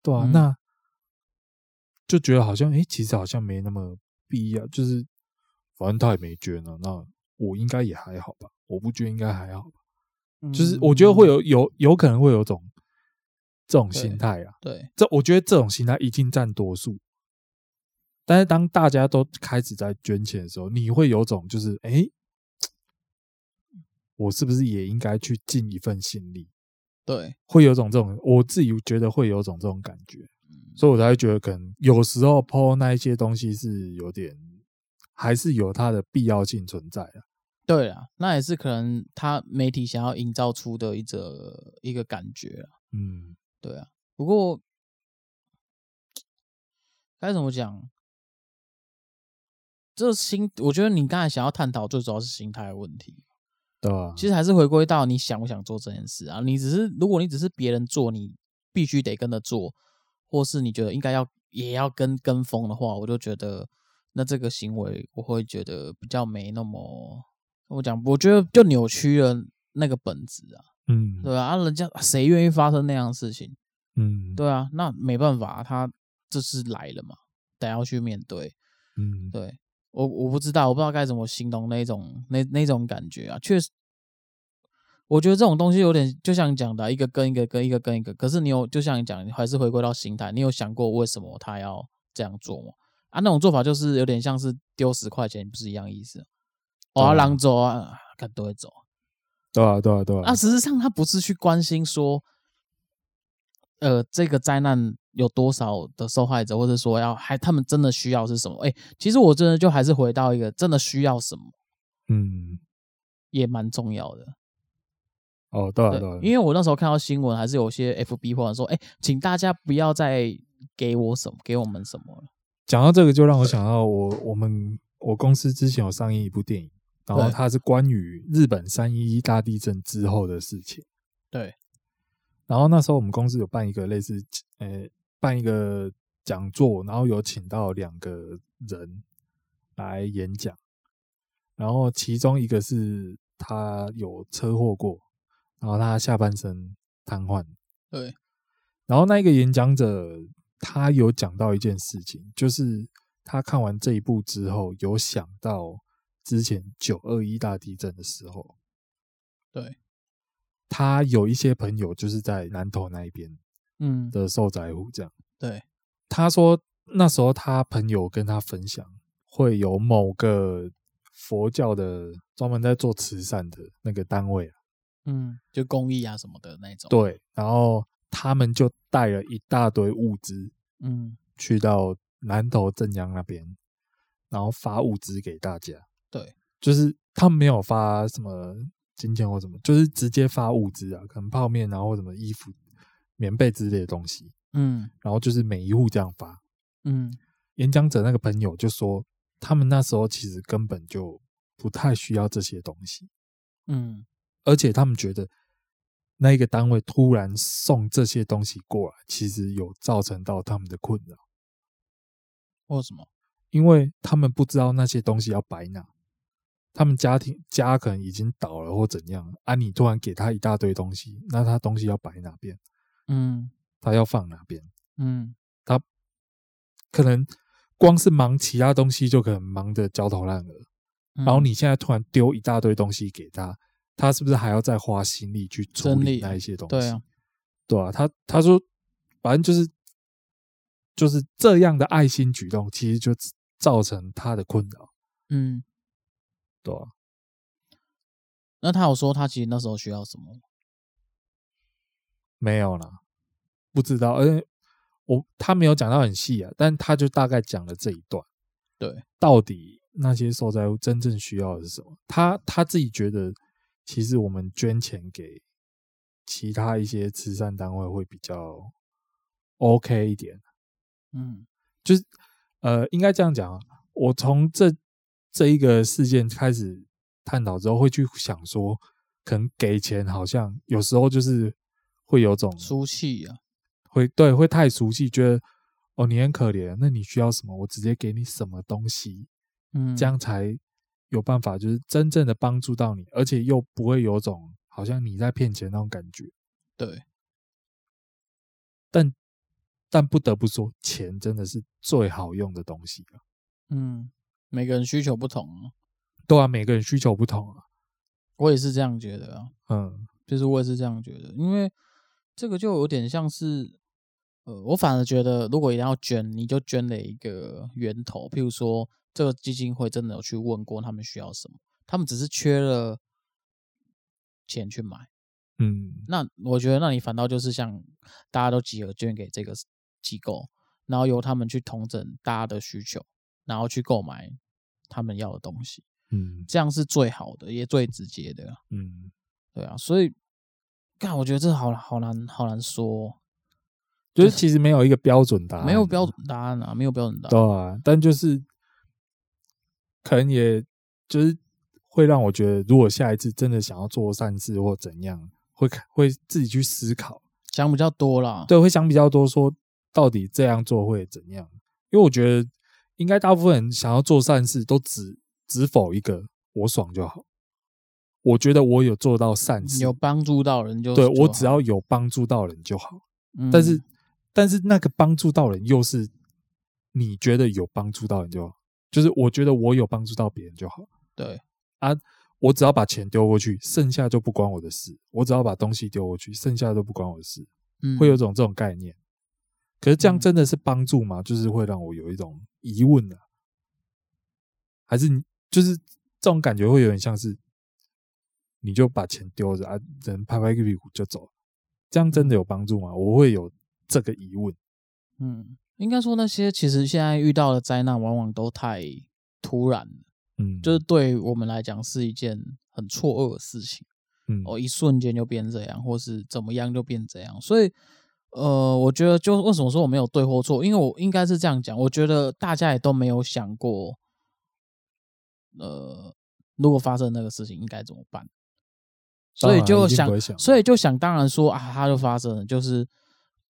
对啊，嗯、那就觉得好像，哎、欸，其实好像没那么必要。就是反正他也没捐啊，那我应该也还好吧？我不捐应该还好吧？就是我觉得会有有有可能会有种这种心态啊，对，这我觉得这种心态已经占多数。但是当大家都开始在捐钱的时候，你会有种就是，哎，我是不是也应该去尽一份心力？对，会有种这种，我自己觉得会有种这种感觉，所以我才会觉得可能有时候 po 那一些东西是有点，还是有它的必要性存在的。对啊，那也是可能他媒体想要营造出的一个一个感觉。嗯，对啊。不过该怎么讲？这心，我觉得你刚才想要探讨，最主要是心态的问题。对啊。其实还是回归到你想不想做这件事啊？你只是，如果你只是别人做，你必须得跟着做，或是你觉得应该要也要跟跟风的话，我就觉得那这个行为，我会觉得比较没那么。我讲，我觉得就扭曲了那个本质啊，嗯，对啊，人家谁愿意发生那样的事情？嗯，对啊，那没办法，他这是来了嘛，得要去面对。嗯，对我我不知道，我不知道该怎么形容那种那那种感觉啊。确实，我觉得这种东西有点就像你讲的，一个跟一个跟一个跟一个。可是你有，就像你讲，你还是回归到心态，你有想过为什么他要这样做吗？啊，那种做法就是有点像是丢十块钱，不是一样意思？我要让走啊，看都会走。对啊，对啊，对啊。啊，事实上他不是去关心说，呃，这个灾难有多少的受害者，或者说要还他们真的需要是什么？哎，其实我真的就还是回到一个真的需要什么，嗯，也蛮重要的。哦，对啊，对啊，因为我那时候看到新闻，还是有些 FB 或者说，哎，请大家不要再给我什么，给我们什么了。讲到这个，就让我想到我我们我公司之前有上映一部电影。然后它是关于日本三一一大地震之后的事情。对。然后那时候我们公司有办一个类似，呃，办一个讲座，然后有请到两个人来演讲。然后其中一个是他有车祸过，然后他下半身瘫痪。对。然后那一个演讲者他有讲到一件事情，就是他看完这一部之后有想到。之前九二一大地震的时候，对，他有一些朋友就是在南投那一边，嗯，的受灾户这样。对，他说那时候他朋友跟他分享，会有某个佛教的专门在做慈善的那个单位啊，嗯，就公益啊什么的那种。对，然后他们就带了一大堆物资，嗯，去到南投镇阳那边，然后发物资给大家。对，就是他们没有发什么金钱或什么，就是直接发物资啊，可能泡面，然后什么衣服、棉被之类的东西，嗯，然后就是每一户这样发，嗯。演讲者那个朋友就说，他们那时候其实根本就不太需要这些东西，嗯，而且他们觉得那一个单位突然送这些东西过来，其实有造成到他们的困扰。为什么？因为他们不知道那些东西要摆哪。他们家庭家可能已经倒了或怎样啊？你突然给他一大堆东西，那他东西要摆哪边？嗯，他要放哪边？嗯，他可能光是忙其他东西就可能忙得焦头烂额，嗯，然后你现在突然丢一大堆东西给他，他是不是还要再花心力去处理那一些东西？对啊，对啊，他他说，反正就是就是这样的爱心举动，其实就造成他的困扰。嗯。对啊，那他有说他其实那时候需要什么？没有啦，不知道。而且我他没有讲到很细啊，但他就大概讲了这一段。对，到底那些受灾户真正需要的是什么？他他自己觉得，其实我们捐钱给其他一些慈善单位会比较 OK 一点。嗯，就是呃，应该这样讲啊，我从这。这一个事件开始探讨之后，会去想说，可能给钱好像有时候就是会有种俗气啊，会对会太俗气，觉得哦你很可怜，那你需要什么，我直接给你什么东西，嗯，这样才有办法就是真正的帮助到你，而且又不会有种好像你在骗钱那种感觉。对，但但不得不说，钱真的是最好用的东西了。嗯。每个人需求不同啊，对啊，每个人需求不同啊，我也是这样觉得啊，嗯，就是我也是这样觉得，因为这个就有点像是，呃，我反而觉得，如果一定要捐，你就捐了一个源头，譬如说，这个基金会真的有去问过他们需要什么，他们只是缺了钱去买，嗯，那我觉得，那你反倒就是像大家都集合捐给这个机构，然后由他们去统整大家的需求，然后去购买。他们要的东西，嗯，这样是最好的，也最直接的，嗯，对啊，所以，干，我觉得这好好难，好难说，就是其实没有一个标准答案，没有标准答案啊，没有标准答案，对啊，但就是可能也就是会让我觉得，如果下一次真的想要做善事或怎样，会会自己去思考，想比较多啦，对，会想比较多，说到底这样做会怎样？因为我觉得。应该大部分人想要做善事，都只只否一个我爽就好。我觉得我有做到善事，有帮助到人就对，我只要有帮助到人就好。嗯、但是，但是那个帮助到人又是你觉得有帮助到人就好，就是我觉得我有帮助到别人就好。对啊，我只要把钱丢过去，剩下就不关我的事。我只要把东西丢过去，剩下都不关我的事。嗯，会有种这种概念。可是这样真的是帮助吗？就是会让我有一种疑问的，还是你就是这种感觉会有点像是你就把钱丢着啊，人拍拍屁股就走，这样真的有帮助吗？我会有这个疑问。嗯，应该说那些其实现在遇到的灾难往往都太突然，嗯，就是对我们来讲是一件很错愕的事情，嗯，哦，一瞬间就变这样，或是怎么样就变这样，所以，呃，我觉得就为什么说我没有对或错，因为我应该是这样讲，我觉得大家也都没有想过，呃，如果发生那个事情应该怎么办。所以就想，想，所以就想当然说啊，它就发生了，就是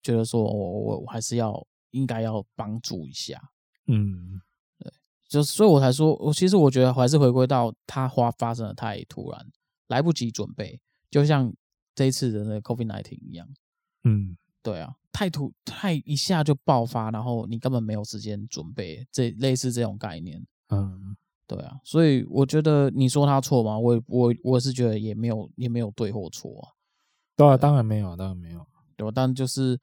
觉得说我我我还是要应该要帮助一下，嗯，对，就所以我才说，我其实我觉得还是回归到它花发生的太突然，来不及准备，就像这一次的那个 COVID nineteen 一样，嗯，对啊，太突太一下就爆发，然后你根本没有时间准备，这类似这种概念，嗯。对啊，所以我觉得你说他错吗？我我我是觉得也没有也没有对或错啊。对啊，当然没有，当然没有。对吧，但就是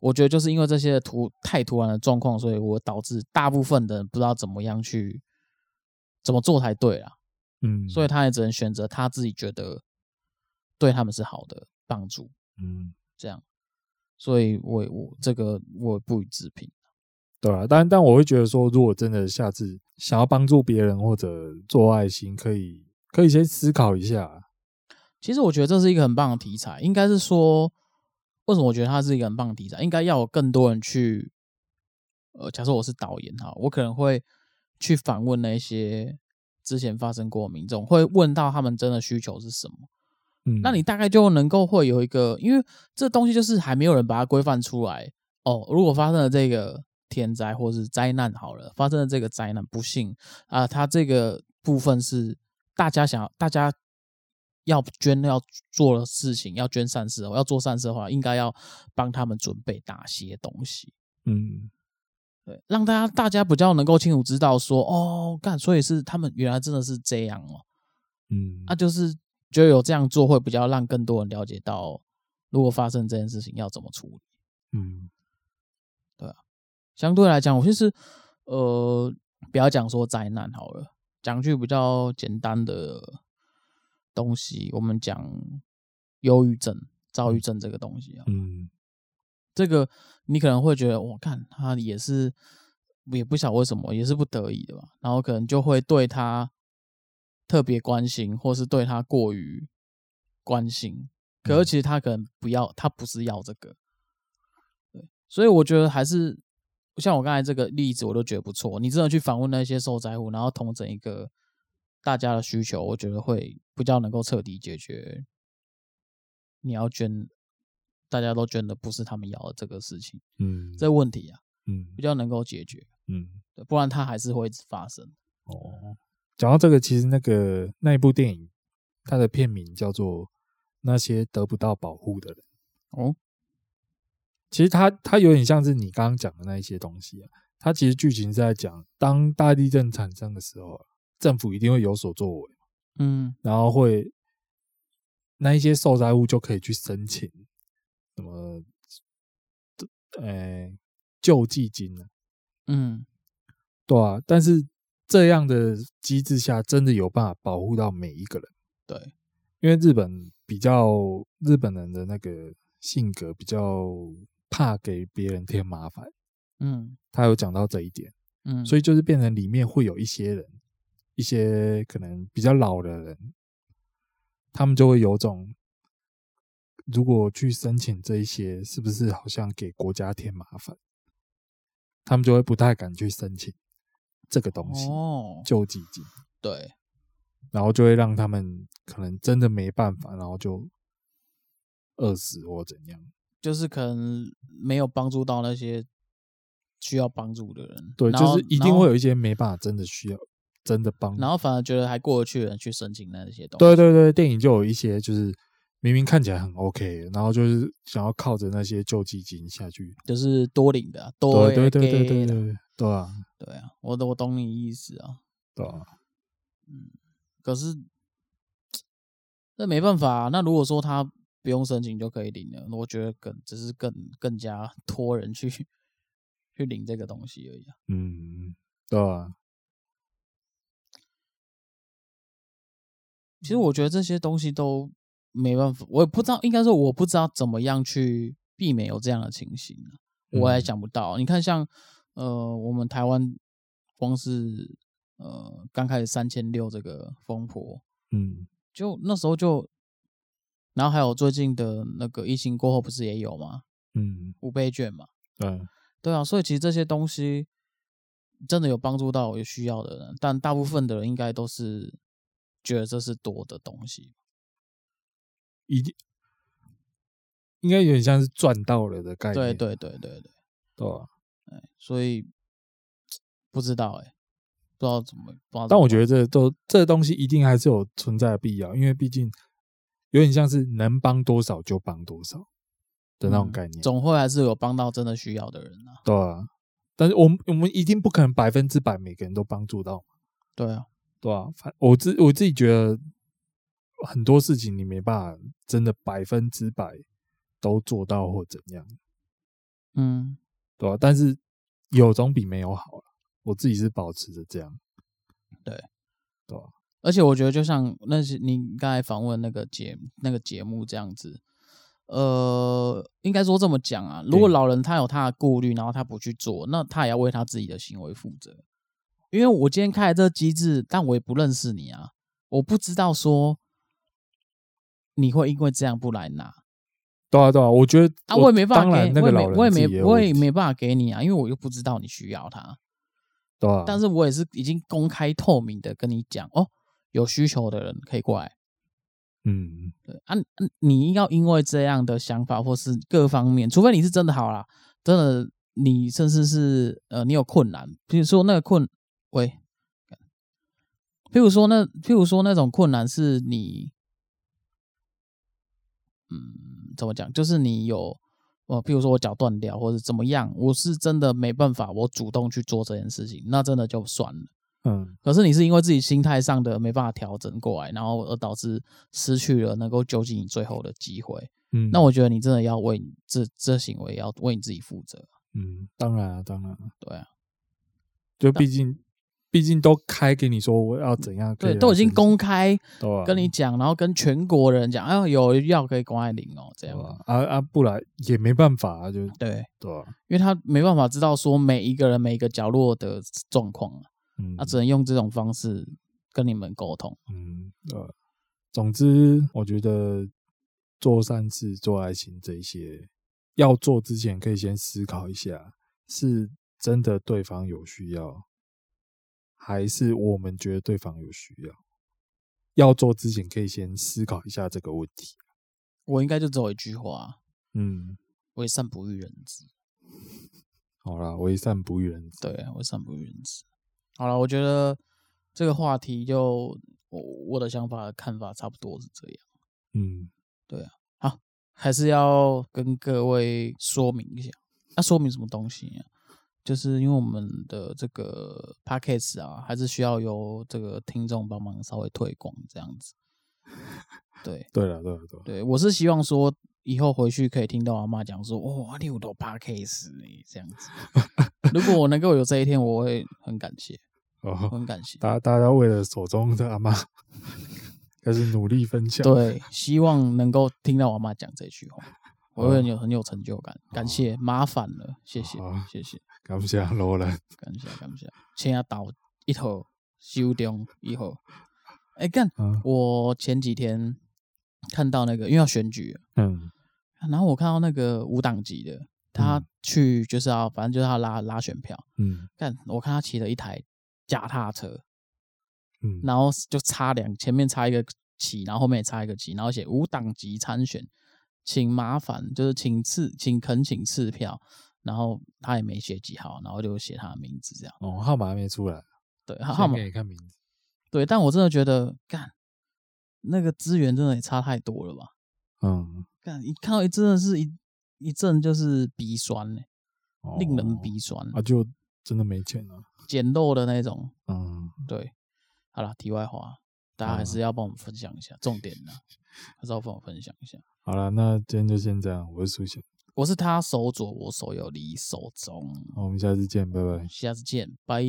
我觉得就是因为这些突太突然的状况，所以我导致大部分的人不知道怎么样去怎么做才对啊。嗯，所以他也只能选择他自己觉得对他们是好的帮助。嗯，这样，所以我我这个我不予置评。对啊，但但我会觉得说，如果真的下次想要帮助别人或者做爱心，可以可以先思考一下。其实我觉得这是一个很棒的题材，应该是说，为什么我觉得它是一个很棒的题材？应该要有更多人去，呃，假设我是导演哈，我可能会去访问那些之前发生过的民众，会问到他们真的需求是什么。嗯，那你大概就能够会有一个，因为这东西就是还没有人把它规范出来哦。如果发生了这个。天灾或是灾难好了，发生了这个灾难，不幸啊，它这个部分是大家想要，大家要捐要做的事情，要捐善事，要做善事的话，应该要帮他们准备哪些东西？嗯，对，让大家大家比较能够清楚知道说，哦，干，所以是他们原来真的是这样哦，嗯，那、啊、就是觉得有这样做会比较让更多人了解到，如果发生这件事情要怎么处理？嗯。对啊相对来讲，我其实，呃，不要讲说灾难好了，讲句比较简单的东西，我们讲忧郁症、躁郁症这个东西啊，嗯，这个你可能会觉得，我看他也是，也不晓得为什么，也是不得已的吧，然后可能就会对他特别关心，或是对他过于关心，可是其实他可能不要，他不是要这个，对，所以我觉得还是。像我刚才这个例子，我都觉得不错。你真的去访问那些受灾户，然后统整一个大家的需求，我觉得会比较能够彻底解决。你要捐，大家都捐的不是他们要的这个事情，嗯，这个问题啊，嗯，比较能够解决，嗯，不然它还是会发生。哦，讲到这个，其实那个那一部电影，它的片名叫做《那些得不到保护的人》。哦。其实它它有点像是你刚刚讲的那一些东西啊，它其实剧情是在讲，当大地震产生的时候，政府一定会有所作为，嗯，然后会那一些受灾户就可以去申请什么，呃，救济金呢？嗯，对啊，但是这样的机制下，真的有办法保护到每一个人？对，因为日本比较日本人的那个性格比较。怕给别人添麻烦，嗯，他有讲到这一点，嗯，所以就是变成里面会有一些人，一些可能比较老的人，他们就会有种，如果去申请这一些，是不是好像给国家添麻烦？他们就会不太敢去申请这个东西，哦，救济金，对，然后就会让他们可能真的没办法，然后就饿死或怎样。就是可能没有帮助到那些需要帮助的人，对，就是一定会有一些没办法真的需要真的帮，然后反而觉得还过得去的人去申请那些东西。对对对，电影就有一些就是明明看起来很 OK，然后就是想要靠着那些救济金下去，就是多领的，多对对对对对对，对啊，对啊，我我懂你意思啊，对啊，嗯，可是那没办法，啊那如果说他。不用申请就可以领了，我觉得更只是更更加拖人去 去领这个东西而已啊。嗯，对啊。其实我觉得这些东西都没办法，我也不知道，应该说我不知道怎么样去避免有这样的情形，我也想不到。嗯、你看像，像呃，我们台湾光是呃刚开始三千六这个风波，嗯，就那时候就，然后还有最近的那个疫情过后，不是也有吗？嗯，五倍券嘛，对，对啊，所以其实这些东西真的有帮助到有需要的人，但大部分的人应该都是。觉得这是多的东西，一定应该有点像是赚到了的概念。对对对对对，对啊，所以不知道哎，不知道怎么，不知道。但我觉得这都这东西一定还是有存在的必要，因为毕竟有点像是能帮多少就帮多少的那种概念，嗯，总会还是有帮到真的需要的人啊。对啊，但是我们我们一定不可能百分之百每个人都帮助到。对啊。对啊，反我自我自己觉得很多事情你没办法真的百分之百都做到或怎样，嗯，对啊，但是有总比没有好了，我自己是保持着这样，对，对啊，而且我觉得就像那些你刚才访问那个节那个节目这样子，呃，应该说这么讲啊，如果老人他有他的顾虑，然后他不去做，那他也要为他自己的行为负责。因为我今天开了这个机制，但我也不认识你啊，我不知道说你会因为这样不来拿。对啊，对啊，我觉得啊，我也没办法给，那个老我也没，我也没，我也没办法给你啊，因为我又不知道你需要他。对啊，但是我也是已经公开透明的跟你讲哦，有需求的人可以过来。嗯，对啊，你要因为这样的想法或是各方面，除非你是真的好啦，真的你甚至是呃，你有困难，比如说那个困。喂，譬如说那，譬如说那种困难是你，嗯，怎么讲？就是你有，呃，譬如说我脚断掉，或者怎么样，我是真的没办法，我主动去做这件事情，那真的就算了。嗯，可是你是因为自己心态上的没办法调整过来，然后而导致失去了能够救济你最后的机会。嗯，那我觉得你真的要为你这这行为要为你自己负责。嗯，当然啊，当然啊，对啊，就毕竟。毕竟都开给你说我要怎样，对，都已经公开跟你讲，然后跟全国人讲，哎，有药可以公开领哦，这样。啊。啊，不然也没办法啊，就对。对，因为他没办法知道说每一个人每一个角落的状况，嗯，他只能用这种方式跟你们沟通，嗯，呃，总之我觉得做善事、做爱情这些要做之前，可以先思考一下，是真的对方有需要。还是我们觉得对方有需要，要做之前可以先思考一下这个问题。我应该就只有一句话，嗯，为善不欲人知。好啦，为善不欲人知。对，为善不欲人知。好了，我觉得这个话题就我我的想法看法差不多是这样。嗯，对啊，好，还是要跟各位说明一下，那、啊、说明什么东西啊？就是因为我们的这个 p a c k a g e 啊，还是需要由这个听众帮忙稍微推广这样子。对，对了，对了，对了，对，我是希望说以后回去可以听到阿妈讲说，哇，你有多 podcast 呢？这样子。如果我能够有这一天，我会很感谢，哦，很感谢。大家，大家为了手中的阿妈，开始努力分享。对，希望能够听到我阿妈讲这句话。我会很有很有成就感，感谢，麻烦了，谢谢，谢谢，感谢罗人，感谢感谢，请他倒一头修掉以后，哎干，我前几天看到那个，因为要选举，嗯，然后我看到那个无党籍的，他去就是要，反正就是要拉拉选票，嗯，干，我看他骑了一台脚踏车，嗯，然后就插两，前面插一个旗，然后后面也插一个旗，然后写无党籍参选。请麻烦，就是请赐，请恳请赐票，然后他也没写几号，然后就写他的名字这样。哦，号码还没出来。对，号码可以看名字。对，但我真的觉得，干那个资源真的也差太多了吧？嗯，干一看到一真的是一一阵就是鼻酸呢、哦，令人鼻酸啊，就真的没钱了，捡漏的那种。嗯，对。好了，题外话，大家还是要帮我们分享一下、嗯、重点呢，还是要帮我分享一下。好了，那今天就先这样。我是苏贤，我是他手左，我手右，你手中。好，我们下次见，拜拜。下次见，拜。